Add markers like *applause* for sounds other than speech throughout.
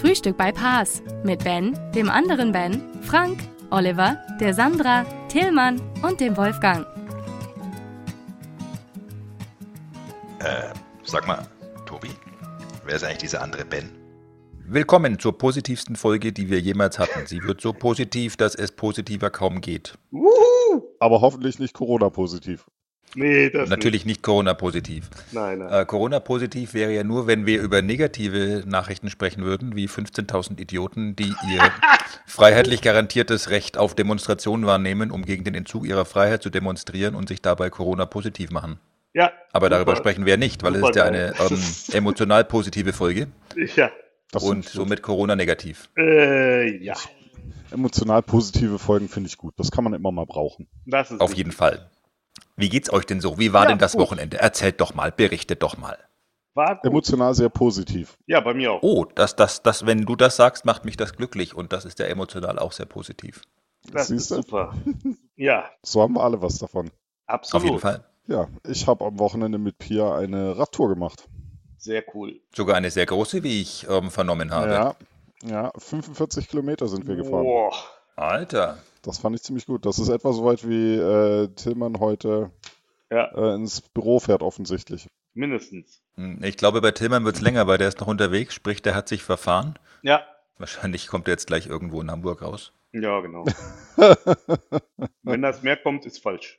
Frühstück bei Paas mit Ben, dem anderen Ben, Frank, Oliver, der Sandra, Tillmann und dem Wolfgang. Äh, sag mal, Tobi, wer ist eigentlich dieser andere Ben? Willkommen zur positivsten Folge, die wir jemals hatten. Sie wird so positiv, dass es positiver kaum geht. Aber hoffentlich nicht Corona-positiv. Nee, das Natürlich nicht Corona-positiv. nicht. Nein, nein. Äh, Corona-positiv wäre ja nur, wenn wir über negative Nachrichten sprechen würden, wie 15.000 Idioten, die ihr *laughs* freiheitlich garantiertes Recht auf Demonstrationen wahrnehmen, um gegen den Entzug ihrer Freiheit zu demonstrieren und sich dabei Corona-positiv machen. ja. Aber darüber super. sprechen wir nicht, weil es ist ja eine ähm, *laughs* emotional positive Folge Ja. Und somit Corona-negativ. Äh, ja. emotional positive Folgen finde ich gut. Das kann man immer mal brauchen. Das ist Auf richtig. jeden Fall. Wie geht's euch denn so? Wie war Ja, denn das gut. Wochenende? Erzählt doch mal, berichtet doch mal. War gut. Emotional sehr positiv. Ja, bei mir auch. Oh, das, das, das, wenn du das sagst, macht mich das glücklich und das ist ja emotional auch sehr positiv. das ist Siehst du? super. Ja, So haben wir alle was davon. absolut. Auf jeden Fall. Ja, ich habe am Wochenende mit Pia eine Radtour gemacht. Sehr cool. Sogar eine sehr große, wie ich ähm, vernommen habe. Ja, ja, 45 Kilometer sind wir gefahren. Boah. Alter. Das fand ich ziemlich gut. Das ist etwa so weit wie äh, Tillmann heute Ja, äh, ins Büro fährt, offensichtlich. mindestens. Hm, Ich glaube, bei Tillmann wird's länger, weil der ist noch unterwegs, sprich, der hat sich verfahren. Ja, Wahrscheinlich kommt er jetzt gleich irgendwo in Hamburg raus. ja, genau. *laughs* Wenn das mehr kommt, ist falsch.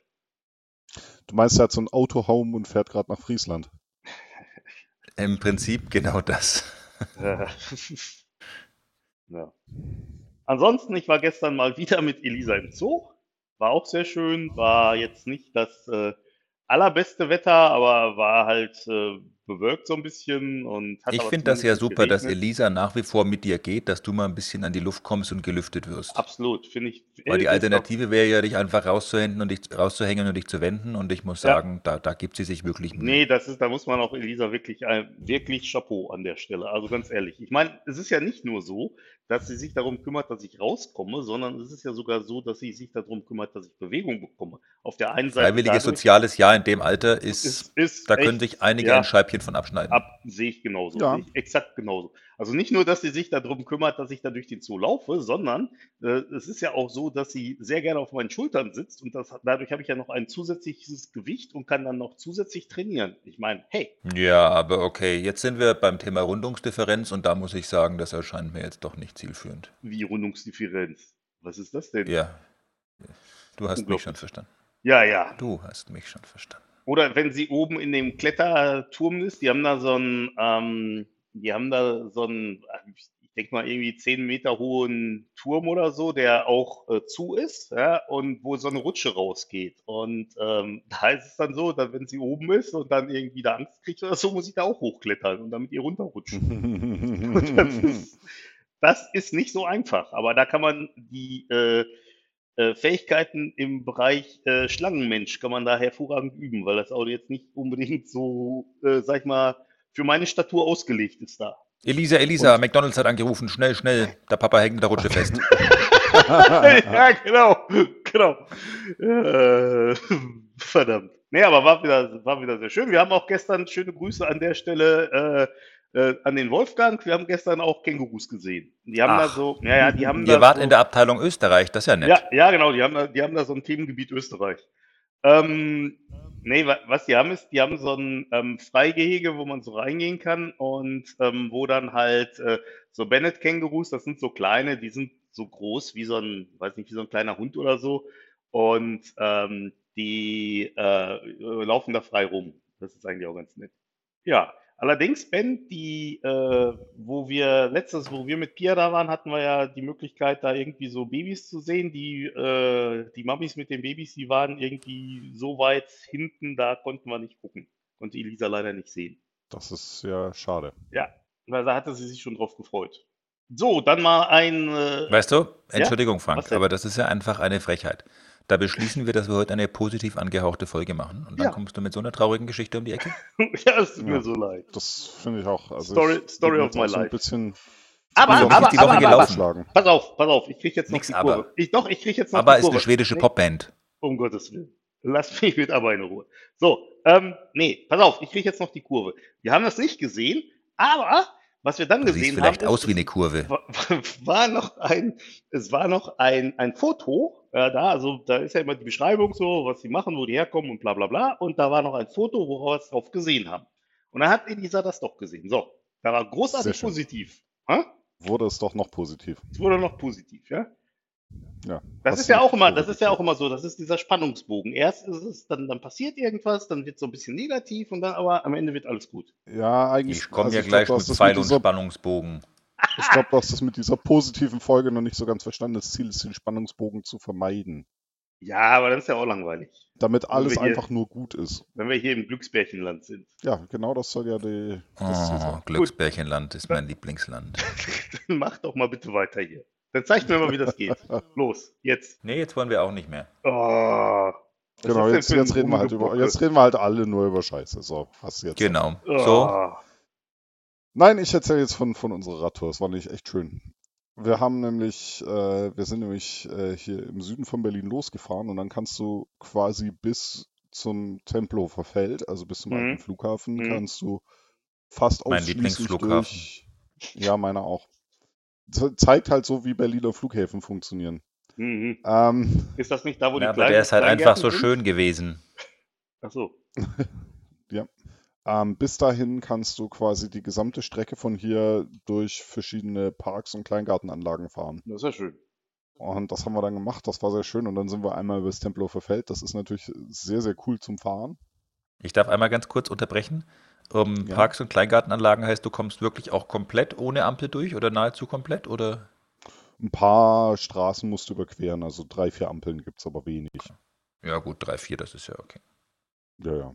Du meinst, er hat so ein Autohome und fährt gerade nach Friesland. Im Prinzip genau das. *laughs* Ja. *laughs* Ansonsten, ich war gestern mal wieder mit Elisa im Zoo. War auch sehr schön. War jetzt nicht das äh, allerbeste Wetter, aber war halt äh, bewölkt so ein bisschen und hat Ich finde das ja super, dass geregnet. Elisa nach wie vor mit dir geht, dass du mal ein bisschen an die Luft kommst und gelüftet wirst. Absolut, finde ich. Weil die Alternative wäre ja, dich einfach rauszuhängen und dich rauszuhängen und dich zu wenden. Und ich muss Ja. sagen, da, da gibt sie sich wirklich Mühe. Nee, das ist, da muss man auch Elisa wirklich, äh, wirklich Chapeau an der Stelle. Also ganz ehrlich. Ich meine, es ist ja nicht nur so, dass sie sich darum kümmert, dass ich rauskomme, sondern es ist ja sogar so, dass sie sich darum kümmert, dass ich Bewegung bekomme. Auf der einen Seite Freiwilliges dadurch, soziales Jahr in dem Alter ist, ist, ist da können echt, sich einige ja, ein Scheibchen von abschneiden. ab, sehe ich genauso. Ja. Sehe ich exakt genauso. Also nicht nur, dass sie sich darum kümmert, dass ich da durch den Zoo laufe, sondern äh, es ist ja auch so, dass sie sehr gerne auf meinen Schultern sitzt und das, dadurch habe ich ja noch ein zusätzliches Gewicht und kann dann noch zusätzlich trainieren. Ich meine, hey, Ja, aber okay, jetzt sind wir beim Thema Rundungsdifferenz und da muss ich sagen, das erscheint mir jetzt doch nicht zielführend. wie Rundungsdifferenz. Was ist das denn? Ja, du hast mich schon verstanden. Ja, ja. Du hast mich schon verstanden. Oder wenn sie oben in dem Kletterturm ist, die haben da so einen, ähm, die haben da so einen, ich denke mal irgendwie 10 Meter hohen Turm oder so, der auch äh, zu ist, ja, und wo so eine Rutsche rausgeht. Und ähm, *laughs* da ist es dann so, dass wenn sie oben ist und dann irgendwie da Angst kriegt oder so, muss ich da auch hochklettern und dann mit ihr runterrutschen. *laughs* Das ist, das ist nicht so einfach, aber da kann man die äh, äh, Fähigkeiten im Bereich äh, Schlangenmensch kann man da hervorragend üben, weil das Auto jetzt nicht unbedingt so, äh, sag ich mal, für meine Statur ausgelegt ist da. Elisa, Elisa, McDonalds hat angerufen, schnell, schnell, der Papa hängt in der Rutsche fest. *laughs* ja, genau, genau. Äh, verdammt. Nee, aber war wieder, war wieder sehr schön. Wir haben auch gestern schöne Grüße an der Stelle äh, äh, an den Wolfgang. Wir haben gestern auch Kängurus gesehen. Die haben da Ach. so, ja, ja, die haben Ihr da wart so, in der Abteilung Österreich, das ist ja nett. Ja, ja, genau, die haben da, die haben da so ein Themengebiet Österreich. Ähm, nee, wa- was die haben ist, die haben so ein ähm, Freigehege, wo man so reingehen kann und ähm, wo dann halt äh, so Bennett-Kängurus, das sind so kleine, die sind so groß wie so ein, weiß nicht, wie so ein kleiner Hund oder so und ähm, die äh, laufen da frei rum. Das ist eigentlich auch ganz nett. Ja, allerdings, Ben, die, äh, wo wir letztes, wo wir mit Pia da waren, hatten wir ja die Möglichkeit, da irgendwie so Babys zu sehen. Die, äh, die Mamis mit den Babys, die waren irgendwie so weit hinten, da konnten wir nicht gucken. Konnte Elisa leider nicht sehen. Das ist ja schade. Ja, weil da hatte sie sich schon drauf gefreut. So, dann mal ein. Äh, Weißt du, Entschuldigung, Was Frank, aber das ist ja einfach eine Frechheit. Da beschließen wir, dass wir heute eine positiv angehauchte Folge machen. Und dann Ja. kommst du mit so einer traurigen Geschichte um die Ecke? *laughs* ja, es tut Ja. mir so leid. Das finde ich auch. Also Story- ich, Story of my auch so ein life. bisschen Aber, aber, ist aber, aber, aber, gelaufen? schlagen. pass auf, pass auf, ich krieg jetzt noch Nix die aber. Kurve. Ich, doch, ich krieg jetzt noch Aber die ist Kurve. eine schwedische Nee, Popband. Um Gottes Willen. Lass mich mit aber in Ruhe. So, ähm, nee, pass auf, ich krieg jetzt noch die Kurve. Wir haben das nicht gesehen, aber was wir dann Du siehst gesehen vielleicht haben, aus ist, wie eine Kurve. war, *laughs* war noch ein, es war noch ein, ein Foto, äh, da, also da ist ja immer die Beschreibung so, was sie machen, wo die herkommen und bla bla bla. Und da war noch ein Foto, wo wir was drauf gesehen haben. Und dann hat Elisa das doch gesehen. So, da war großartig positiv. Ha? Wurde es doch noch positiv. Es wurde noch positiv, ja? Ja. Das ist ja auch immer, das ist ja auch immer so, das ist dieser Spannungsbogen. Erst ist es, dann, dann passiert irgendwas, dann wird so ein bisschen negativ und dann aber am Ende wird alles gut. Ja, eigentlich. Ich komme also ja ich glaub, gleich du mit Pfeil und Spannungsbogen. Ich glaube, du hast das mit dieser positiven Folge noch nicht so ganz verstanden. Das Ziel ist, den Spannungsbogen zu vermeiden. Ja, aber dann ist ja auch langweilig, Damit alles hier- einfach nur gut ist. wenn wir hier im Glücksbärchenland sind. Ja, genau das soll ja die, das Oh. Glücksbärchenland ist mein Lieblingsland. Dann *laughs* mach doch mal bitte weiter hier. Dann zeig mir mal, wie das geht. *laughs* Los, jetzt. Nee, jetzt wollen wir auch nicht mehr. Oh, Genau, das jetzt, jetzt, reden wir halt über, jetzt reden wir halt alle nur über Scheiße. So, was jetzt? Genau. Oh. So, Nein, ich erzähle jetzt von, von unserer Radtour. Es war nicht echt schön. Wir haben nämlich, äh, wir sind nämlich äh, hier im Süden von Berlin losgefahren und dann kannst du quasi bis zum Tempelhofer Feld, also bis zum Mhm. alten Flughafen, Mhm. kannst du fast Mein ausschließlich Lieblingsflughafen. durch. Ja, meiner auch. Ze zeigt halt so, wie Berliner Flughäfen funktionieren. Mhm. Ähm, Ist das nicht da, wo die ja, aber kleinen der ist halt einfach so sind? schön gewesen. Ach so. *laughs* Ähm, bis dahin kannst du quasi die gesamte Strecke von hier durch verschiedene Parks und Kleingartenanlagen fahren. Das ist ja schön. Und das haben wir dann gemacht, das war sehr schön. Und dann sind wir einmal über das Tempelhofer Feld. Das ist natürlich sehr, sehr cool zum Fahren. Ich darf einmal ganz kurz unterbrechen. Um, Ja. Parks und Kleingartenanlagen heißt, du kommst wirklich auch komplett ohne Ampel durch oder nahezu komplett? Oder? Ein paar Straßen musst du überqueren, also drei, vier Ampeln gibt es aber wenig. Ja, gut, drei, vier, das ist ja okay. Ja, ja.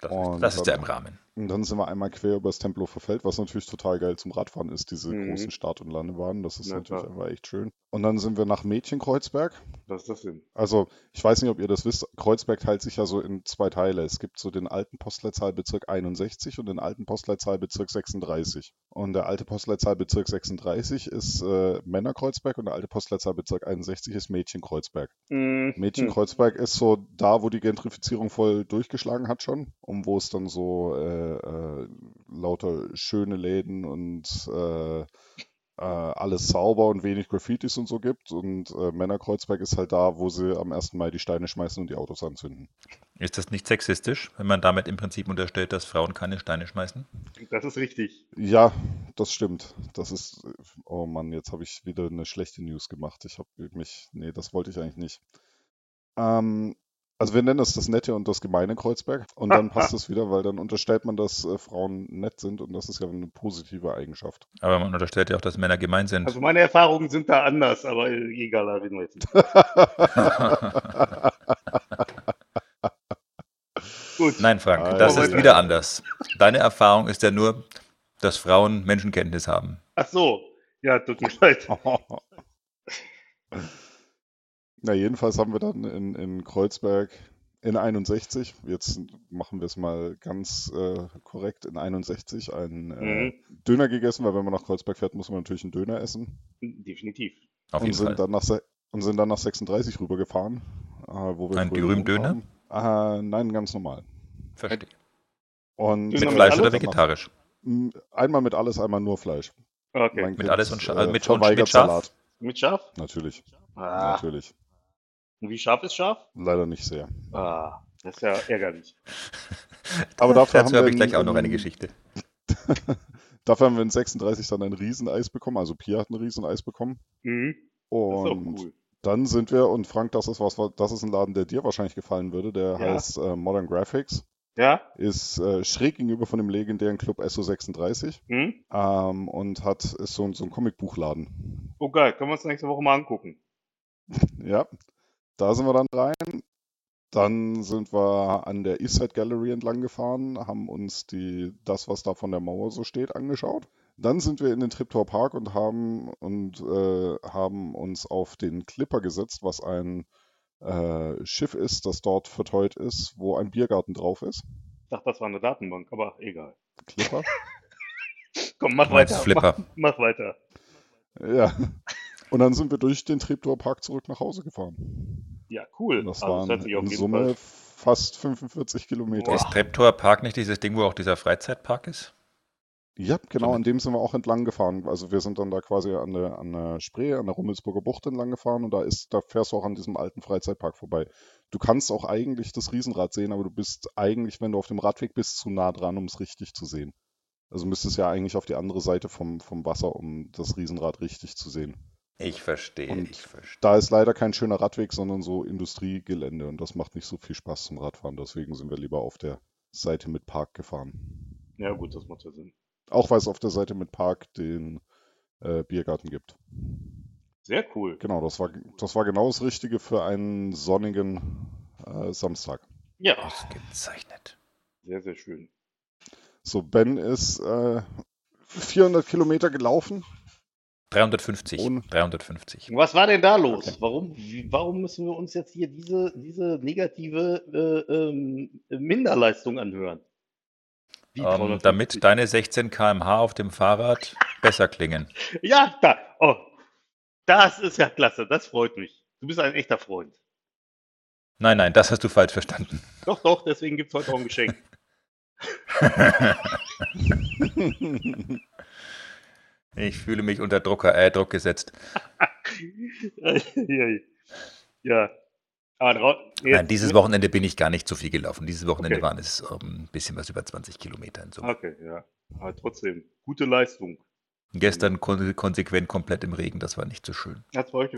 Das, ist, das ist ja im Rahmen. Und dann sind wir einmal quer über das Tempelhofer Feld, was natürlich total geil zum Radfahren ist, diese Mhm. großen Start- und Landebahnen. Das ist Na natürlich klar. einfach echt schön. Und dann sind wir nach Mädchenkreuzberg. Was ist das denn? Also, ich weiß nicht, ob ihr das wisst, Kreuzberg teilt sich ja so in zwei Teile. Es gibt so den alten Postleitzahlbezirk 61 und den alten Postleitzahlbezirk 36. Und der alte Postleitzahlbezirk 36 ist äh, Männerkreuzberg und der alte Postleitzahlbezirk 61 ist Mädchenkreuzberg. Mhm. Mädchenkreuzberg ist so da, wo die Gentrifizierung voll durchgeschlagen hat schon und wo es dann so äh, äh, lauter schöne Läden und äh, äh, alles sauber und wenig Graffitis und so gibt. Und äh, Männerkreuzberg ist halt da, wo sie am 1. Mai die Steine schmeißen und die Autos anzünden. Ist das nicht sexistisch, wenn man damit im Prinzip unterstellt, dass Frauen keine Steine schmeißen? Das ist richtig. Ja, das stimmt. Das ist. Oh Mann, jetzt habe ich wieder eine schlechte News gemacht. Ich habe mich. Nee, das wollte ich eigentlich nicht. Ähm, also wir nennen es das nette und das gemeine Kreuzberg. Und dann passt es wieder, weil dann unterstellt man, dass äh, Frauen nett sind und das ist ja eine positive Eigenschaft. Aber man unterstellt ja auch, dass Männer gemein sind. Also meine Erfahrungen sind da anders, aber egal, da reden wir jetzt nicht. *laughs* Gut. Nein, Frank, Ah, das ja, ist ja. wieder anders. Deine Erfahrung ist ja nur, dass Frauen Menschenkenntnis haben. Ach so. Ja, tut mir leid. *laughs* Na, jedenfalls haben wir dann in, in Kreuzberg in 61, jetzt machen wir es mal ganz äh, korrekt, in 61 einen äh, Mhm. Döner gegessen, weil wenn man nach Kreuzberg fährt, muss man natürlich einen Döner essen. Definitiv. Auf und jeden sind Fall. dann nach und sind dann nach 36 rübergefahren, äh, wo wir gewohnt haben. Äh, nein, ganz normal. Verstehe. Und Mit Fleisch oder vegetarisch? M- Einmal mit alles, einmal nur Fleisch. Okay. Mein Mit Kind, alles und Scha- äh, mit- und mit Schaf? Salat. Mit Schaf? Natürlich, Ah. natürlich. Und wie scharf ist scharf? Leider nicht sehr. Ah, das ist ja ärgerlich. *laughs* Aber dafür Dazu haben habe wir ich gleich auch noch eine in- Geschichte. *laughs* Dafür haben wir in 36 dann ein Rieseneis bekommen, also Pia hat ein Rieseneis bekommen. Mhm. Das ist auch Und cool. dann sind wir, und Frank, das ist was, das ist ein Laden, der dir wahrscheinlich gefallen würde, der Ja. heißt äh, Modern Graphics, Ja? ist äh, schräg gegenüber von dem legendären Club SO36 Hm? ähm, und hat, ist so, ein- so ein Comicbuchladen. Oh geil, können wir uns nächste Woche mal angucken. *laughs* Ja, da sind wir dann rein. Dann sind wir an der Eastside Gallery entlang gefahren, haben uns die, das, was da von der Mauer so steht, angeschaut. Dann sind wir in den Triptor Park und haben und äh, haben uns auf den Clipper gesetzt, was ein äh, Schiff ist, das dort verteut ist, wo ein Biergarten drauf ist. Ich dachte, das war eine Datenbank, aber egal. Clipper? *laughs* Komm, mach weiter. Flipper. Mach, mach weiter. Ja. Und dann sind wir durch den Triptor Park zurück nach Hause gefahren. Ja, cool. Und das Also, waren auf in Summe Fall. fast 45 Kilometer. Ist Treptower Park nicht dieses Ding, wo auch dieser Freizeitpark ist? Ja, genau, an dem sind wir auch entlang gefahren. Also wir sind dann da quasi an der, an der Spree, an der Rummelsburger Bucht entlang gefahren und da ist, da fährst du auch an diesem alten Freizeitpark vorbei. Du kannst auch eigentlich das Riesenrad sehen, aber du bist eigentlich, wenn du auf dem Radweg bist, zu nah dran, um es richtig zu sehen. Also müsstest ja eigentlich auf die andere Seite vom, vom Wasser, um das Riesenrad richtig zu sehen. Ich verstehe, Und ich verstehe. Da ist leider kein schöner Radweg, sondern so Industriegelände und das macht nicht so viel Spaß zum Radfahren. Deswegen sind wir lieber auf der Seite mit Park gefahren. Ja, gut, das macht ja Sinn. Auch weil es auf der Seite mit Park den äh, Biergarten gibt. Sehr cool. Genau, das war, das war genau das Richtige für einen sonnigen äh, Samstag. Ja, Ausgezeichnet. sehr, sehr schön. So, Ben ist äh, 400 Kilometer gelaufen. 350. Ohne- 350. Was war denn da los? Warum, wie, warum müssen wir uns jetzt hier diese, diese negative äh, ähm, Minderleistung anhören? Ähm, 350? damit deine 16 km/h auf dem Fahrrad besser klingen. *laughs* Ja, da. Oh, das ist ja klasse. Das freut mich. Du bist ein echter Freund. Nein, nein, das hast du falsch verstanden. *laughs* Doch, doch, deswegen gibt es heute auch ein Geschenk. *laughs* Ich fühle mich unter Drucker, äh, Druck gesetzt. *laughs* ja. Nein, dieses Wochenende bin ich gar nicht so viel gelaufen. Dieses Wochenende Okay. waren es ähm, ein bisschen was über 20 Kilometer in Summe. Okay, ja. Aber trotzdem, gute Leistung. Gestern kon konsequent komplett im Regen, das war nicht so schön.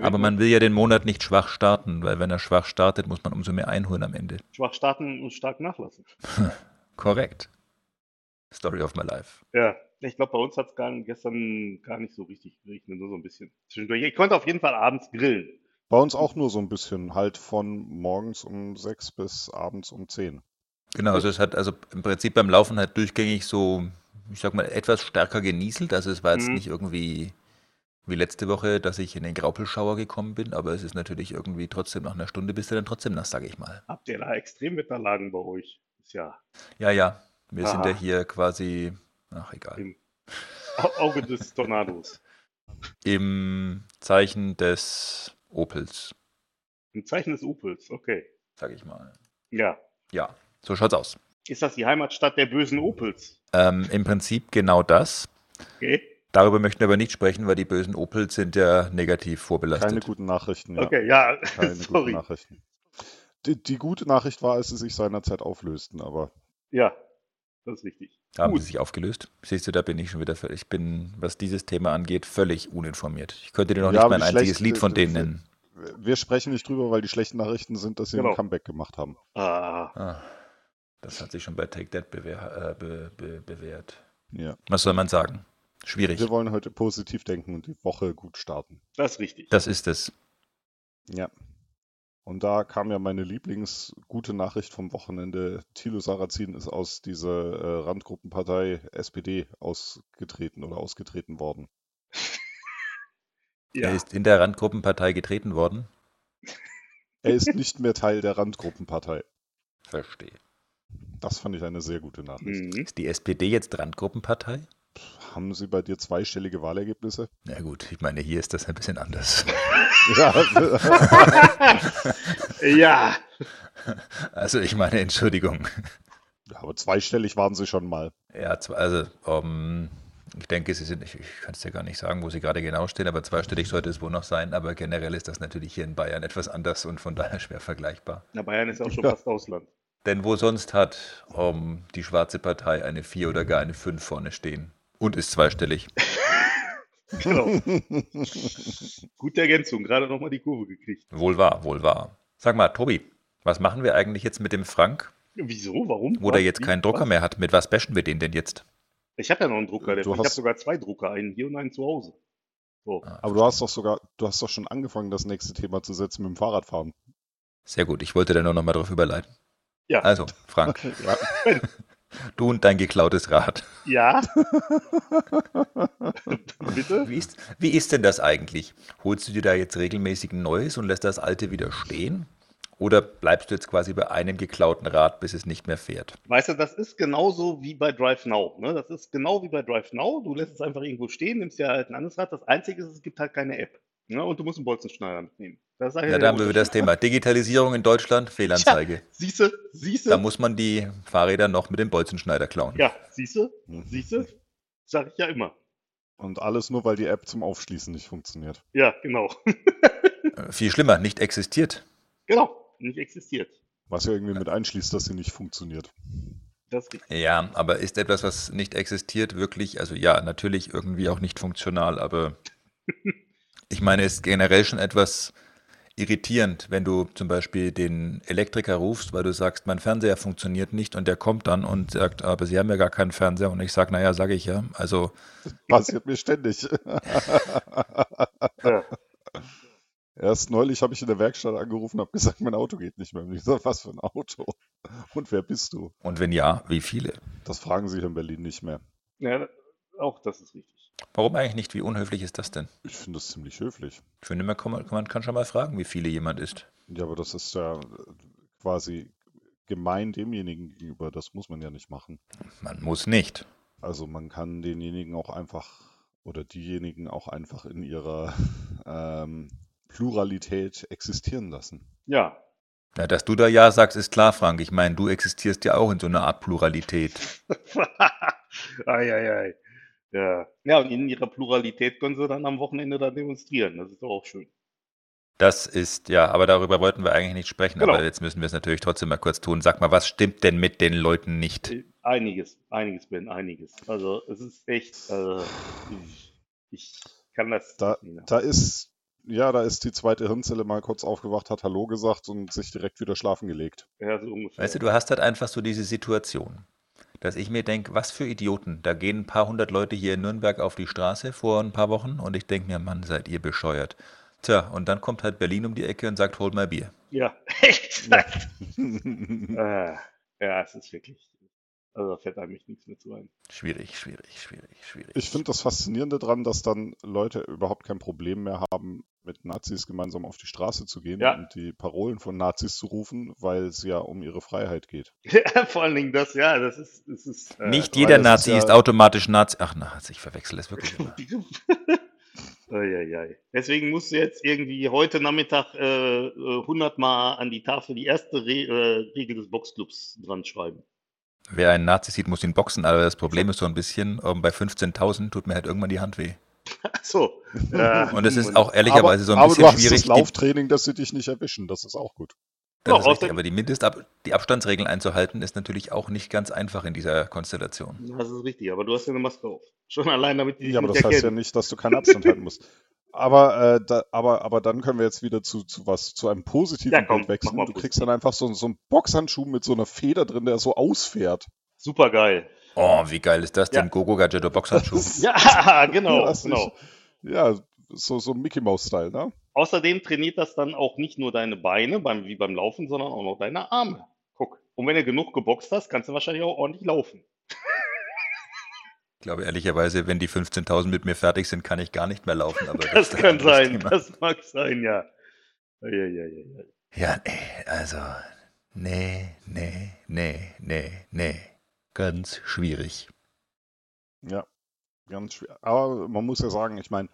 Aber man will ja den Monat nicht schwach starten, weil wenn er schwach startet, muss man umso mehr einholen am Ende. schwach starten und stark nachlassen. *laughs* Korrekt. Story of my life. Ja, ich glaube, bei uns hat es gar, gestern gar nicht so richtig geregnet, nur so ein bisschen. Zwischendurch. Ich konnte auf jeden Fall abends grillen. Bei uns auch nur so ein bisschen, halt von morgens um 6 bis abends um 10. Genau, also es hat also im Prinzip beim Laufen halt durchgängig so, ich sag mal, etwas stärker genieselt. Also es war jetzt Mhm. nicht irgendwie wie letzte Woche, dass ich in den Graupelschauer gekommen bin, aber es ist natürlich irgendwie trotzdem nach einer Stunde bist du dann trotzdem nass, sage ich mal. Habt ihr da Extremwetterlagen bei euch? Ist ja Ja, ja, wir sind ja Aha. hier quasi, ach egal, im Au- Auge des Tornados. im Zeichen des Opels, Im Zeichen des Opels, okay. sage ich mal. Ja. Ja, so schaut's aus. Ist das die Heimatstadt der bösen Opels? Ähm, Im Prinzip genau das. Okay. Darüber möchten wir aber nicht sprechen, weil die bösen Opels sind ja negativ vorbelastet. Keine guten Nachrichten, ja. Okay, ja, Keine *laughs* guten sorry. Nachrichten. Die, die gute Nachricht war, als sie sich seinerzeit auflösten, aber Ja, das ist richtig. Haben Gut. sie sich aufgelöst? Siehst du, da bin ich schon wieder völlig. Ich bin, was dieses Thema angeht, völlig uninformiert. Ich könnte dir noch Ja, nicht mein einziges schlecht- Lied von denen nennen. wir sprechen nicht drüber, weil die schlechten Nachrichten sind, dass sie Genau. ein Comeback gemacht haben. Ah, Ah, das hat sich schon bei Take That bewehr, äh, be, be, bewährt. Ja. Was soll man sagen? Schwierig. Wir wollen heute positiv denken und die Woche gut starten. das ist richtig. Das ist es. Ja. Und da kam ja meine Lieblingsgute Nachricht vom Wochenende. Thilo Sarrazin ist aus dieser äh, Randgruppenpartei SPD ausgetreten oder ausgetreten worden. *laughs* Er Ja, ist in der Randgruppenpartei getreten worden. Er ist nicht mehr Teil der Randgruppenpartei. Verstehe. Das fand ich eine sehr gute Nachricht. mhm. Ist die SPD jetzt Randgruppenpartei? Haben Sie bei dir zweistellige Wahlergebnisse? Na gut, ich meine, hier ist das ein bisschen anders. Ja. *laughs* ja. Also ich meine, Entschuldigung. aber zweistellig waren Sie schon mal. Ja, also ähm, ich denke, sie sind, ich, ich kann es ja gar nicht sagen, wo sie gerade genau stehen, aber zweistellig sollte es wohl noch sein. Aber generell ist das natürlich hier in Bayern etwas anders und von daher schwer vergleichbar. Na, Bayern ist auch schon Ja. fast Ausland. Denn wo sonst hat ähm, die schwarze Partei eine 4 oder gar eine 5 vorne stehen und ist zweistellig. *laughs* Genau. Gute Ergänzung, gerade nochmal die Kurve gekriegt. Wohl wahr, wohl wahr. Sag mal, Tobi, was machen wir eigentlich jetzt mit dem Frank, Wieso? Warum? wo der jetzt keinen Drucker Was? mehr hat? Mit was bashen wir den denn jetzt? Ich habe ja noch einen Drucker. Du ich habe hast- sogar zwei Drucker, einen hier und einen zu Hause. So. Ah, Aber du hast doch sogar, du hast doch schon angefangen, das nächste Thema zu setzen mit dem Fahrradfahren. Sehr gut, ich wollte da nur noch mal drauf überleiten. Ja. Also, Frank, *laughs* Ja. Du und dein geklautes Rad. Ja. *laughs* Bitte? Wie ist, wie ist denn das eigentlich? Holst du dir da jetzt regelmäßig ein neues und lässt das alte wieder stehen? Oder bleibst du jetzt quasi bei einem geklauten Rad, bis es nicht mehr fährt? Weißt du, das ist genauso wie bei Drive Now. Ne? Das ist genau wie bei Drive Now. Du lässt es einfach irgendwo stehen, nimmst dir halt ein anderes Rad. Das Einzige ist, es gibt halt keine App. Ne? Und du musst einen Bolzenschneider mitnehmen. Das Ja, da haben wir wieder das. Thema Digitalisierung in Deutschland, *laughs* Fehlanzeige. Siehste, siehste. Da muss man die Fahrräder noch mit dem Bolzenschneider klauen. Ja, siehste, Mhm. siehste. Sag ich ja immer. Und alles nur, weil die App zum Aufschließen nicht funktioniert. Ja, genau. *laughs* Äh, Viel schlimmer, nicht existiert. genau. Nicht existiert. Was ja irgendwie mit einschließt, dass sie nicht funktioniert. Ja, aber ist etwas, was nicht existiert, wirklich, also ja, natürlich irgendwie auch nicht funktional, aber *laughs* ich meine, es ist generell schon etwas irritierend, wenn du zum Beispiel den Elektriker rufst, weil du sagst, mein Fernseher funktioniert nicht und der kommt dann und sagt, aber Sie haben ja gar keinen Fernseher und ich sage, naja, sage ich ja. Also Passiert mir ständig. *laughs* Ja. Erst neulich habe ich in der Werkstatt angerufen und habe gesagt, mein Auto geht nicht mehr. Und ich sage, was für ein Auto? Und wer bist du? und wenn ja, wie viele? Das fragen sie hier in Berlin nicht mehr. Ja, auch das ist richtig. Warum eigentlich nicht? Wie unhöflich ist das denn? Ich finde das ziemlich höflich. Ich finde, man kann, man kann schon mal fragen, wie viele jemand ist. Ja, aber das ist ja äh, quasi gemein demjenigen gegenüber. Das muss man ja nicht machen. Man muss nicht. Also man kann denjenigen auch einfach oder diejenigen auch einfach in ihrer *laughs* ähm, Pluralität existieren lassen. Ja. Na, dass du da ja sagst, ist klar, Frank. Ich meine, du existierst ja auch in so einer Art Pluralität. *laughs* Eieiei. Ja. ja, und in ihrer Pluralität können sie dann am Wochenende da demonstrieren. Das ist doch auch schön. Das ist, ja, aber darüber wollten wir eigentlich nicht sprechen, Genau. aber jetzt müssen wir es natürlich trotzdem mal kurz tun. Sag mal, was stimmt denn mit den Leuten nicht? Einiges, einiges, Ben, einiges. Also es ist echt, äh, ich, ich kann das Da, da ist, ja, da ist die zweite Hirnzelle mal kurz aufgewacht, hat Hallo gesagt und sich direkt wieder schlafen gelegt. Ja, so ungefähr. Weißt du, du hast halt einfach so diese Situation, dass ich mir denke, was für Idioten. Da gehen ein paar hundert Leute hier in Nürnberg auf die Straße vor ein paar Wochen und ich denke mir, Mann, seid ihr bescheuert. Tja, und dann kommt halt Berlin um die Ecke und sagt, hol mal Bier. Ja, *laughs* exakt. *laughs* äh, ja, es ist wirklich, also da fällt eigentlich nichts mehr zu ein. Schwierig, schwierig, schwierig, schwierig. Ich finde das Faszinierende daran, dass dann Leute überhaupt kein Problem mehr haben, mit Nazis gemeinsam auf die Straße zu gehen Ja. und die Parolen von Nazis zu rufen, weil es ja um ihre Freiheit geht. *laughs* Ja, vor allen Dingen das, ja, das ist, das ist, äh, Nicht weil jeder das ist Nazi ja- ist automatisch Nazi. Ach, Nazi, ich verwechsel das wirklich. Eieiei. *laughs* Deswegen musst du jetzt irgendwie heute Nachmittag äh, äh, 100 Mal an die Tafel die erste Re äh, Regel des Boxclubs dran schreiben. Wer einen Nazi sieht, muss ihn boxen, aber das Problem ist so ein bisschen, ähm, bei 15.000 tut mir halt irgendwann die Hand weh. Ach so. Ja. *laughs* Und es ist auch ehrlicherweise so ein aber bisschen du hast schwierig. das Lauftraining, dass sie dich nicht erwischen. Das ist auch gut. Das Ja, ist richtig, aber die Mindestab die Abstandsregeln einzuhalten ist natürlich auch nicht ganz einfach in dieser Konstellation. Das ist richtig, aber du hast ja eine Maske auf. Schon allein damit die dich Ja, aber nicht das heißt ja nicht, dass du keinen Abstand halten musst. *laughs* Aber, äh, da, aber, aber dann können wir jetzt wieder zu, zu was, zu einem positiven Ja, komm, Bild wechseln. Du kriegst dann einfach so, so einen Boxhandschuh mit so einer Feder drin, der so ausfährt. Super geil. Oh, wie geil ist das denn? Ja. Gogo Gadget Boxhandschuh. *laughs* Ja, *laughs* genau, genau. Ja, so, so Mickey Mouse-Style, ne? Außerdem trainiert das dann auch nicht nur deine Beine beim, wie beim Laufen, sondern auch noch deine Arme. Guck. Und wenn du genug geboxt hast, kannst du wahrscheinlich auch ordentlich laufen. *laughs* Ich glaube ehrlicherweise, wenn die 15.000 mit mir fertig sind, kann ich gar nicht mehr laufen. Aber Das ein kann *laughs* sein, Thema. das mag sein, ja. Eieieiei. Ja, nee, also, nee, nee, nee, nee, nee. Ganz schwierig. Ja, ganz schwer. Aber man muss ja sagen, ich meine,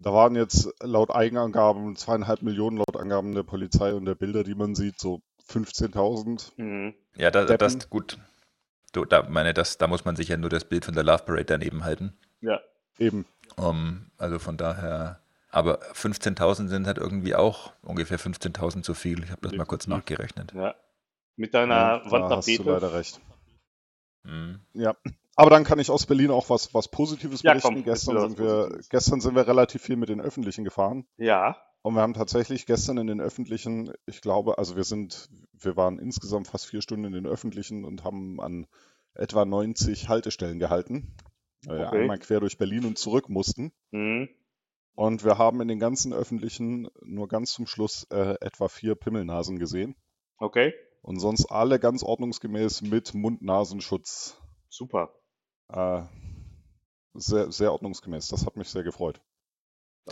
da waren jetzt laut Eigenangaben zweieinhalb Millionen laut Angaben der Polizei und der Bilder, die man sieht, so 15.000. Mhm. Ja, da, das, gut. Du, da, meine, das, da muss man sich ja nur das Bild von der Love Parade daneben halten. Ja. Eben. Um, also von daher, aber 15.000 sind halt irgendwie auch ungefähr 15.000 zu viel. Ich habe das mal kurz nachgerechnet. Ja. Mit deiner Ja, da hast du Wandtapete. leider recht. Mhm. Ja. Aber dann kann ich aus Berlin auch was, was Positives Ja, berichten. komm, gestern, sind wir, gestern sind wir relativ viel mit den Öffentlichen gefahren. Ja. Und wir haben tatsächlich gestern in den Öffentlichen, ich glaube, also wir sind, wir waren insgesamt fast vier Stunden in den Öffentlichen und haben an etwa 90 Haltestellen gehalten. Weil wir Okay. einmal quer durch Berlin und zurück mussten. Mhm. Und wir haben in den ganzen Öffentlichen nur ganz zum Schluss äh, etwa vier Pimmelnasen gesehen. Okay. Und sonst alle ganz ordnungsgemäß mit Mund-Nasenschutz. Super. Äh, sehr, sehr ordnungsgemäß. Das hat mich sehr gefreut.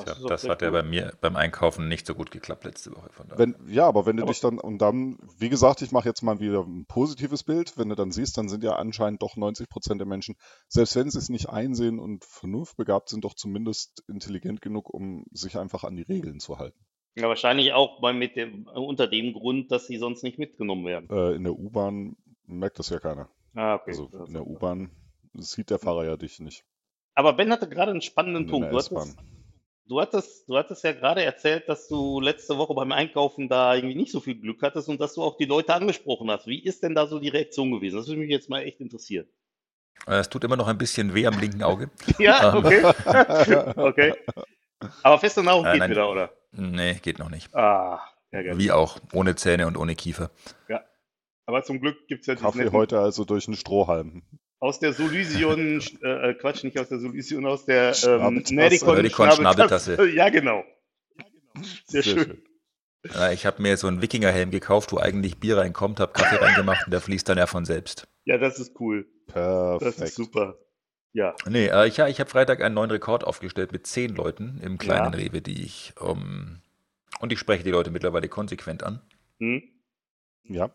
Tja, das sehr hat ja bei mir beim Einkaufen nicht so gut geklappt letzte Woche. Wenn, ja, aber wenn du Aber- dich dann, und dann, wie gesagt, ich mache jetzt mal wieder ein positives Bild. Wenn du dann siehst, dann sind ja anscheinend doch 90 Prozent der Menschen, selbst wenn sie es nicht einsehen und vernunftbegabt sind, doch zumindest intelligent genug, um sich einfach an die Regeln zu halten. Ja, wahrscheinlich auch bei mit dem, unter dem Grund, dass sie sonst nicht mitgenommen werden. Äh, in der U-Bahn merkt das ja keiner. Ah, okay. Also Das in der U-Bahn sieht der Fahrer ja dich nicht. Aber Ben hatte gerade einen spannenden Punkt. der Du hattest. Du, hattest, du hattest ja gerade erzählt, dass du letzte Woche beim Einkaufen da irgendwie nicht so viel Glück hattest und dass du auch die Leute angesprochen hast. Wie ist denn da so die Reaktion gewesen? Das würde mich jetzt mal echt interessieren. Äh, Es tut immer noch ein bisschen weh am linken Auge. *laughs* Ja, Ähm. okay. *laughs* okay. Aber feste Nahrung Äh, geht nein. wieder, oder? Nee, geht noch nicht. Ah. Wie auch, ohne Zähne und ohne Kiefer. Aber zum Glück gibt es ja Kaffee heute also durch einen Strohhalm. Aus der Solution, *laughs* äh, Quatsch, nicht aus der Solution, aus der ähm, Nerdicon Schnabeltasse. *laughs* Ja, genau. Sehr, schön. Äh, Ich habe mir so einen Wikingerhelm gekauft, wo eigentlich Bier reinkommt, habe Kaffee reingemacht und der fließt dann ja von selbst. Ja, das ist cool. Das ist Perfekt. super. Ja. Nee, äh, ich, ich habe Freitag einen neuen Rekord aufgestellt mit zehn Leuten im kleinen Ja. Rewe, die ich. Ähm, und ich spreche die Leute mittlerweile konsequent an. Hm? Ja,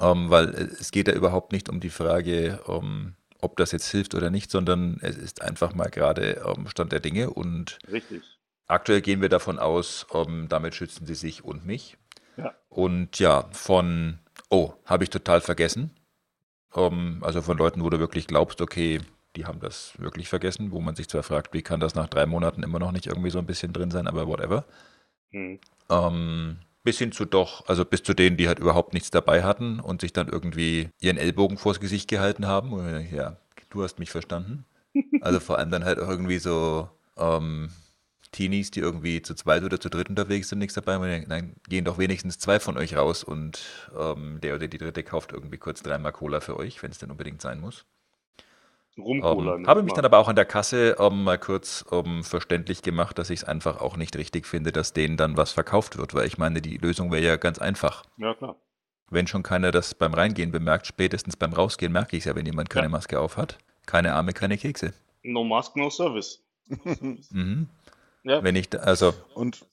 Ähm, weil äh, es geht ja überhaupt nicht um die Frage, ähm, ob das jetzt hilft oder nicht, sondern es ist einfach mal gerade ähm, Stand der Dinge und Richtig. aktuell gehen wir davon aus, ähm, damit schützen sie sich und mich. Ja. Und ja, von, oh, habe ich total vergessen. Ähm, also von Leuten, wo du wirklich glaubst, okay, die haben das wirklich vergessen, wo man sich zwar fragt, wie kann das nach drei Monaten immer noch nicht irgendwie so ein bisschen drin sein, aber whatever. Hm. Ähm, bis hin zu doch, also bis zu denen, die halt überhaupt nichts dabei hatten und sich dann irgendwie ihren Ellbogen vors Gesicht gehalten haben. Und ich denke, ja, du hast mich verstanden. *laughs* Also vor allem dann halt auch irgendwie so ähm, Teenies, die irgendwie zu zweit oder zu dritt unterwegs sind, nichts dabei. Denke, dann gehen doch wenigstens zwei von euch raus und ähm, der oder die dritte kauft irgendwie kurz dreimal Cola für euch, wenn es denn unbedingt sein muss. Rum-Cola. Ähm, habe mich dann aber auch an der Kasse ähm, mal kurz ähm, verständlich gemacht, dass ich es einfach auch nicht richtig finde, dass denen dann was verkauft wird, weil ich meine, die Lösung wäre ja ganz einfach. Ja, klar. Wenn schon keiner das beim Reingehen bemerkt, spätestens beim Rausgehen merke ich es ja, wenn jemand keine Ja. Maske auf hat. Keine Arme, keine Kekse. No Mask, no Service. *laughs* *laughs* Mhm. Ja. Wenn ich, da, also, und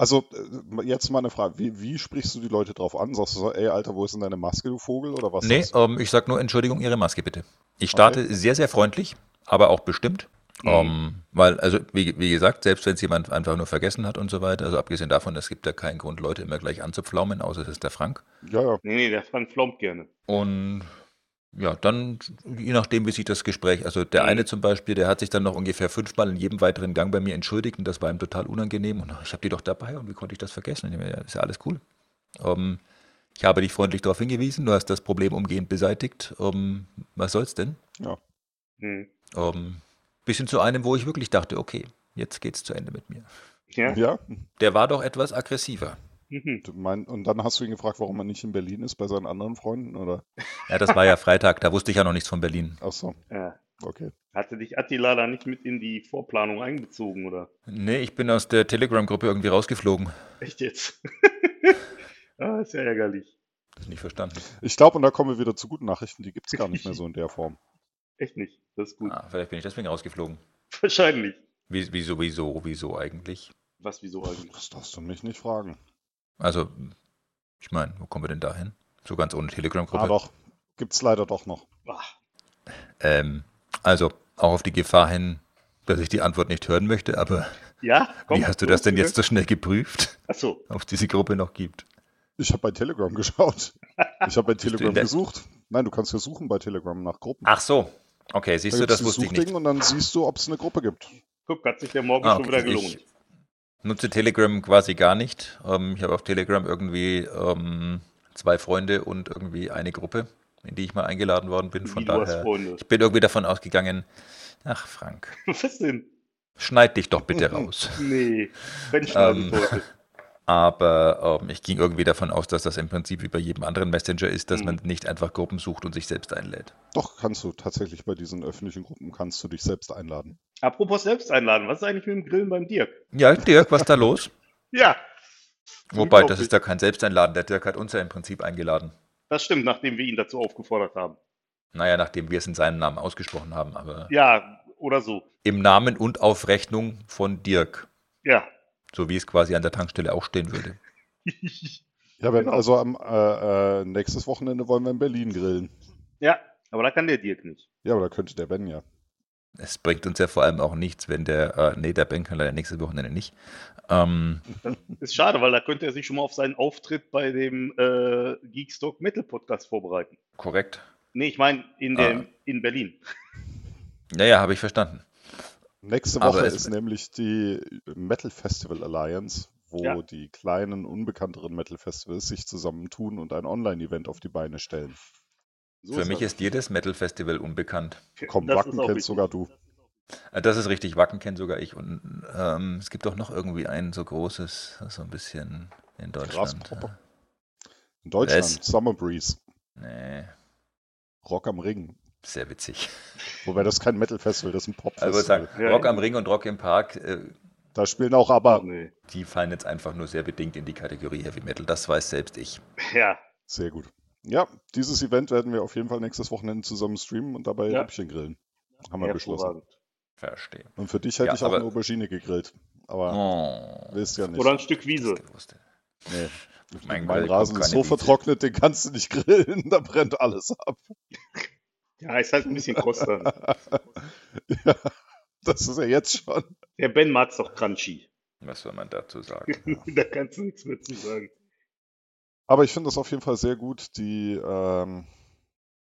also äh, jetzt mal eine Frage, wie, wie sprichst du die Leute drauf an? Sagst du so, ey Alter, wo ist denn deine Maske, du Vogel? Oder was? nee, ähm, ich sag nur Entschuldigung, Ihre Maske bitte. Ich starte sehr, sehr freundlich, aber auch bestimmt. Mhm. Ähm, weil, also wie, wie gesagt, selbst wenn es jemand einfach nur vergessen hat und so weiter, also abgesehen davon, es gibt ja keinen Grund, Leute immer gleich anzupflaumen, außer es ist der Frank. Ja, ja. Nee, nee, der Frank flompt gerne. Und ja, dann, je nachdem, wie sich das Gespräch, also der Mhm. eine zum Beispiel, der hat sich dann noch ungefähr fünfmal in jedem weiteren Gang bei mir entschuldigt und das war ihm total unangenehm und ich habe die doch dabei und wie konnte ich das vergessen? Ja, ist ja alles cool. Ähm, ich habe dich freundlich darauf hingewiesen, du hast das Problem umgehend beseitigt. Ähm, was soll's denn? Hm. Ähm, bisschen zu einem, wo ich wirklich dachte, okay, jetzt geht's zu Ende mit mir. Ja. Ja, Der war doch etwas aggressiver. Mhm. mein, und dann hast du ihn gefragt, warum er nicht in Berlin ist bei seinen anderen Freunden, oder? Ja, das war ja Freitag, da wusste ich ja noch nichts von Berlin. Ach so, Ja. okay. Hatte dich Attila da nicht mit in die Vorplanung einbezogen, oder? Nee, ich bin aus der Telegram-Gruppe irgendwie rausgeflogen. Echt jetzt? *laughs* ah, ist ja ärgerlich. Das nicht verstanden. Ich glaube, und da kommen wir wieder zu guten Nachrichten, die gibt es gar nicht mehr so in der Form. Echt nicht. Das ist gut. Ah, vielleicht bin ich deswegen rausgeflogen. Wahrscheinlich. Wie, wieso, wieso, wieso eigentlich? Was, wieso eigentlich? Das darfst du mich nicht fragen. Also, ich meine, wo kommen wir denn da hin? So ganz ohne Telegram-Gruppe? Ah, doch. Gibt's leider doch noch. Ähm, also, auch auf die Gefahr hin, dass ich die Antwort nicht hören möchte, aber ja, komm. wie hast du das denn jetzt so schnell geprüft, Achso. *laughs* ob es diese Gruppe noch gibt? Ich habe bei Telegram geschaut. Ich habe bei du Telegram gesucht. Nein, du kannst ja suchen bei Telegram nach Gruppen. Ach so. Okay, da siehst du, gibt's das wusste ich nicht. und dann siehst du, ob es eine Gruppe gibt. Guck, hat sich der Morgen Ah, schon wieder okay, gelohnt. ich nutze Telegram quasi gar nicht. Ähm, ich habe auf Telegram irgendwie ähm, zwei Freunde und irgendwie eine Gruppe, in die ich mal eingeladen worden bin. Von daher, ich bin irgendwie davon ausgegangen, ach Frank, *laughs* Was denn? schneid dich doch bitte *laughs* raus. Nee. Ben schneidet Ähm, heute. Aber ähm, ich ging irgendwie davon aus, dass das im Prinzip wie bei jedem anderen Messenger ist, dass Mhm. man nicht einfach Gruppen sucht und sich selbst einlädt. Doch, kannst du. Tatsächlich bei diesen öffentlichen Gruppen kannst du dich selbst einladen. Apropos selbst einladen. Was ist eigentlich mit dem Grillen beim Dirk? Ja, Dirk, was ist da los? *laughs* Ja. Wobei, das ist ja kein Selbsteinladen. Der Dirk hat uns ja im Prinzip eingeladen. Das stimmt, nachdem wir ihn dazu aufgefordert haben. Naja, nachdem wir es in seinem Namen ausgesprochen haben, aber Ja, oder so. im Namen und auf Rechnung von Dirk. Ja. So wie es quasi an der Tankstelle auch stehen würde. Ja, wenn, Genau. also am äh, äh, nächstes Wochenende wollen wir in Berlin grillen. ja, aber da kann der Dirk nicht. Ja, aber da könnte der Ben ja. Es bringt uns ja vor allem auch nichts, wenn der, äh, nee, der Ben kann leider nächstes Wochenende nicht. Ähm, *laughs* Ist schade, weil da könnte er sich schon mal auf seinen Auftritt bei dem äh, Geekstock Metal Podcast vorbereiten. korrekt. Nee, ich meine in, der- Ah. in Berlin. Ja, ja, habe ich verstanden. Nächste Woche ist nämlich die Metal Festival Alliance, wo Ja. die kleinen, unbekannteren Metal Festivals sich zusammentun und ein Online-Event auf die Beine stellen. So Für mich das. ist jedes Metal-Festival unbekannt. Komm, Das Wacken ist kennst richtig. sogar du. Äh, Das ist richtig, Wacken kennt sogar ich. Und ähm, es gibt auch noch irgendwie ein so großes, so ein bisschen in Deutschland. In Deutschland, Es- Summer Breeze, Nee, Rock am Ring. Sehr witzig. Wobei das kein Metal-Festival, das ist ein Also ich Pop-Festival. sagen, Ja, Rock ja. am Ring und Rock im Park, äh, Da spielen auch aber, Nee. die fallen jetzt einfach nur sehr bedingt in die Kategorie Heavy Metal. Das weiß selbst ich. Ja, sehr gut. Ja, dieses Event werden wir auf jeden Fall nächstes Wochenende zusammen streamen und dabei Ja. Rippchen grillen. Haben wir beschlossen. Verstehe. Und für dich hätte Ja, ich auch aber- eine Aubergine gegrillt. Aber Oh, willst ja nicht. Oder ein Stück Wiese. Nee. Mein Mein Rasen ist so Wiese. vertrocknet, den kannst du nicht grillen, *laughs* da brennt alles ab. Ja, ist halt ein bisschen kross *laughs* dann. ja, das ist ja jetzt schon. Der Ben mag's doch crunchy. Was soll man dazu sagen? *laughs* da kannst du nichts mehr zu sagen. Aber ich finde das auf jeden Fall sehr gut, die, ähm,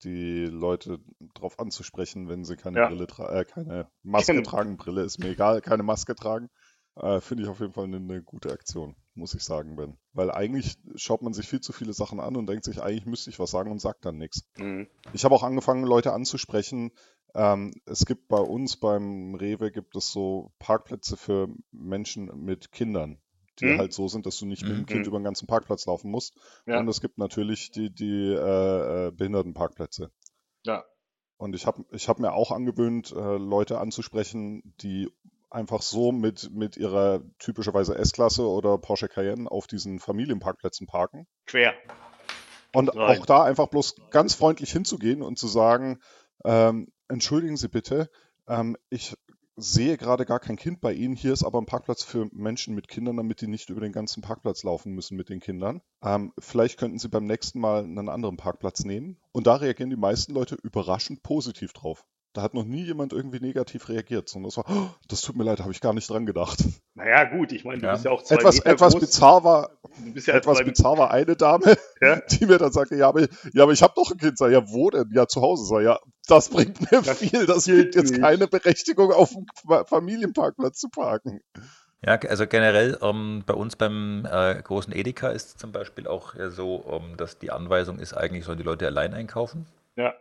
die Leute drauf anzusprechen, wenn sie keine Ja. Brille tra äh, keine Maske tragen. Brille ist mir egal, keine Maske tragen. Äh, finde ich auf jeden Fall eine, eine gute Aktion, muss ich sagen, Ben. Weil eigentlich schaut man sich viel zu viele Sachen an und denkt sich, eigentlich müsste ich was sagen und sagt dann nichts. Mhm. Ich habe auch angefangen, Leute anzusprechen. Ähm, es gibt bei uns beim Rewe gibt es so Parkplätze für Menschen mit Kindern, die Mhm. halt so sind, dass du nicht mit Mhm. dem Kind Mhm. über den ganzen Parkplatz laufen musst. Ja. Und es gibt natürlich die, die äh, äh, Behindertenparkplätze. Ja. Und ich habe ich hab mir auch angewöhnt, äh, Leute anzusprechen, die einfach so mit, mit ihrer typischerweise S-Klasse oder Porsche Cayenne auf diesen Familienparkplätzen parken. Quer. Und Rein. auch da einfach bloß ganz freundlich hinzugehen und zu sagen, ähm, entschuldigen Sie bitte, ähm, ich sehe gerade gar kein Kind bei Ihnen. Hier ist aber ein Parkplatz für Menschen mit Kindern, damit die nicht über den ganzen Parkplatz laufen müssen mit den Kindern. Ähm, vielleicht könnten Sie beim nächsten Mal einen anderen Parkplatz nehmen. Und da reagieren die meisten Leute überraschend positiv drauf. Da hat noch nie jemand irgendwie negativ reagiert, sondern das war, oh, das tut mir leid, habe ich gar nicht dran gedacht. Naja, gut, ich meine, du Ja. bist ja auch zwei Etwas, Meter etwas groß. bizarr war, Du bist ja etwas bizarr war eine Dame, Ja. die mir dann sagte, ja, aber, ja, aber ich habe doch ein Kind. Sag, ja, wo denn? Ja, zu Hause. Sag, ja, das bringt mir Das viel. Das gibt jetzt nicht. keine Berechtigung, auf dem Fa- Familienparkplatz zu parken. Ja, also generell ähm, bei uns beim äh, großen Edeka ist zum Beispiel auch äh, so, ähm, dass die Anweisung ist, eigentlich sollen die Leute allein einkaufen. Ja.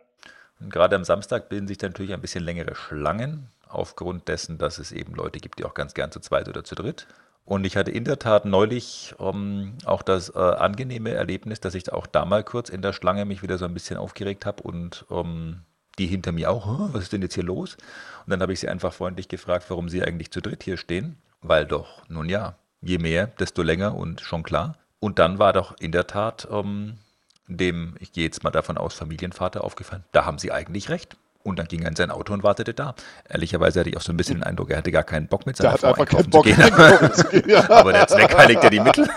Und gerade am Samstag bilden sich dann natürlich ein bisschen längere Schlangen, aufgrund dessen, dass es eben Leute gibt, die auch ganz gern zu zweit oder zu dritt. Und ich hatte in der Tat neulich ähm, auch das äh, angenehme Erlebnis, dass ich auch da mal kurz in der Schlange mich wieder so ein bisschen aufgeregt habe und ähm, die hinter mir auch, "Hä, was ist denn jetzt hier los? Und dann habe ich sie einfach freundlich gefragt, warum sie eigentlich zu dritt hier stehen. Weil doch, nun ja, je mehr, desto länger und schon klar. Und dann war doch in der Tat ähm, dem, ich gehe jetzt mal davon aus, Familienvater aufgefallen, da haben sie eigentlich recht. Und dann ging er in sein Auto und wartete da. Ehrlicherweise hatte ich auch so ein bisschen den Eindruck, er hatte gar keinen Bock mit Der seiner hat Frau einkaufen Bock, zu gehen. zu gehen. *laughs* *laughs* Ja. Aber der Zweck heiligt ja die Mittel.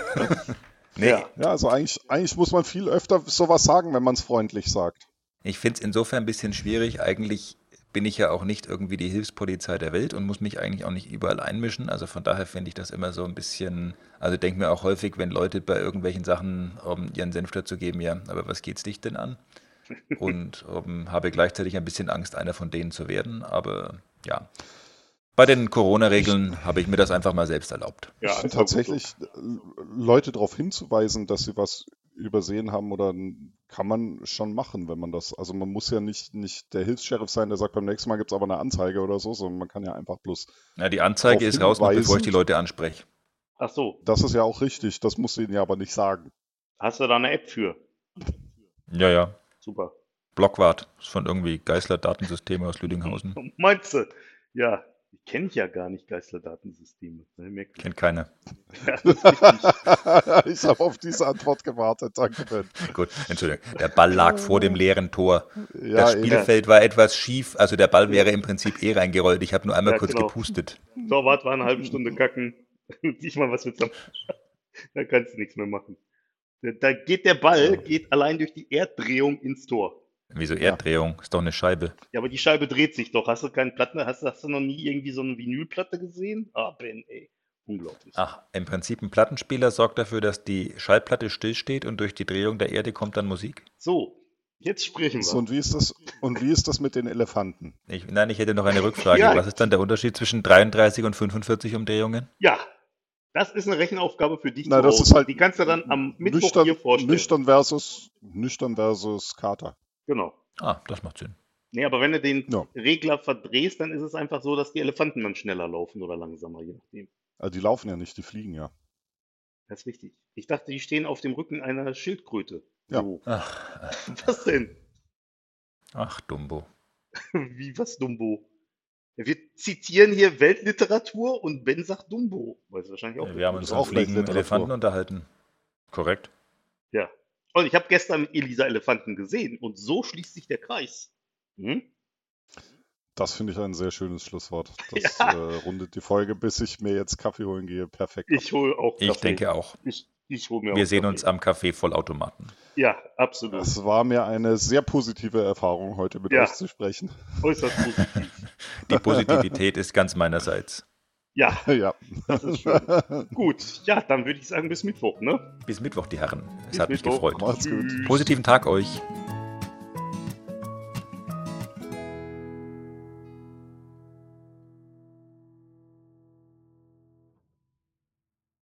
nee, *laughs* Ja. Ja, also eigentlich, eigentlich muss man viel öfter sowas sagen, wenn man es freundlich sagt. Ich finde es insofern ein bisschen schwierig. Eigentlich bin ich ja auch nicht irgendwie die Hilfspolizei der Welt und muss mich eigentlich auch nicht überall einmischen. Also von daher finde ich das immer so ein bisschen, also denke mir auch häufig, wenn Leute bei irgendwelchen Sachen um, ihren Senf dazu geben, ja, aber was geht's dich denn an? *laughs* Und um, habe gleichzeitig ein bisschen Angst, einer von denen zu werden. Aber ja, bei den Corona-Regeln habe ich mir das einfach mal selbst erlaubt. Ja, tatsächlich, äh, Leute darauf hinzuweisen, dass sie was übersehen haben oder kann man schon machen, wenn man das. Also man muss ja nicht, nicht der Hilfs-Sheriff sein, der sagt, beim nächsten Mal gibt es aber eine Anzeige oder so, sondern man kann ja einfach bloß. Ja, die Anzeige ist raus, noch bevor ich die. Leute anspreche. Ach so, Das ist ja auch richtig, das musst du ihnen ja aber nicht sagen. hast du da eine App für? Ja, ja. Super. Blockwart ist von irgendwie Geißler Datensysteme aus Lüdinghausen. *laughs* Meinst du? Ja, Die kenne ich ja gar nicht, Geisterdatensysteme. Ne. Kennt keiner. *laughs* Ja, *laughs* ich habe auf diese Antwort gewartet. Danke, Ben. *laughs* Gut, Entschuldigung. Der Ball lag vor dem leeren Tor. Ja, das eben. Spielfeld war etwas schief, also der Ball wäre im Prinzip eh reingerollt. Ich habe nur einmal Ja, kurz genau. gepustet. Torwart war eine halbe Stunde kacken. Nicht mal was mit Da kannst du nichts mehr machen. Da- Da geht der Ball, geht allein durch die Erddrehung ins Tor. Wieso Erddrehung? Ist doch eine Scheibe. Ja, aber die Scheibe dreht sich doch. Hast du keinen Platten? Hast, hast du noch nie irgendwie so eine Vinylplatte gesehen? Ah, Ben, ey. Unglaublich. Ach, im Prinzip ein Plattenspieler sorgt dafür, dass die Schallplatte stillsteht und durch die Drehung der Erde kommt dann Musik. So, jetzt sprechen wir. So, und wie ist das, und wie ist das mit den Elefanten? Ich, nein, ich hätte noch eine Rückfrage. *laughs* Ja. Was ist dann der Unterschied zwischen 33 und 45 Umdrehungen? Ja, das ist eine Rechenaufgabe für dich Na, zu das Hause. ist halt Die kannst du dann am Mittwoch nüchtern, hier vorstellen. nüchtern versus nüchtern versus Kater. Genau. Ah, das macht Sinn. Nee, aber wenn du den Ja. Regler verdrehst, dann ist es einfach so, dass die Elefanten dann schneller laufen oder langsamer, je nachdem. Also die laufen ja nicht, die fliegen ja. Das ist richtig. Ich dachte, die stehen auf dem Rücken einer Schildkröte. Ja. So. Ach, *laughs* Was denn? ach Dumbo. *laughs* Wie was Dumbo? Ja, Wir zitieren hier Weltliteratur und Ben sagt Dumbo. Weiß wahrscheinlich auch. Wir haben uns auch Literatur. Elefanten unterhalten. Korrekt. Ja. Und ich habe gestern mit Elisa Elefanten gesehen und so schließt sich der Kreis. Hm? Das finde ich ein sehr schönes Schlusswort. Das *laughs* Ja. äh, rundet die Folge, bis ich mir jetzt Kaffee holen gehe. Perfekt. Ich hole auch Ich Kaffee. denke auch. Ich, ich hol mir auch Wir sehen Kaffee. uns am Café Vollautomaten. Ja, absolut. Es war mir eine sehr positive Erfahrung, heute mit Ja. euch zu sprechen. Äußerst positiv. *laughs* Die Positivität ist ganz meinerseits. Ja, *laughs* ja. das ist schön. *laughs* Gut, ja, dann würde ich sagen bis Mittwoch, ne? Bis Mittwoch, die Herren. Es Bis hat mich Mittwoch. gefreut. Macht's gut. Positiven Tag euch.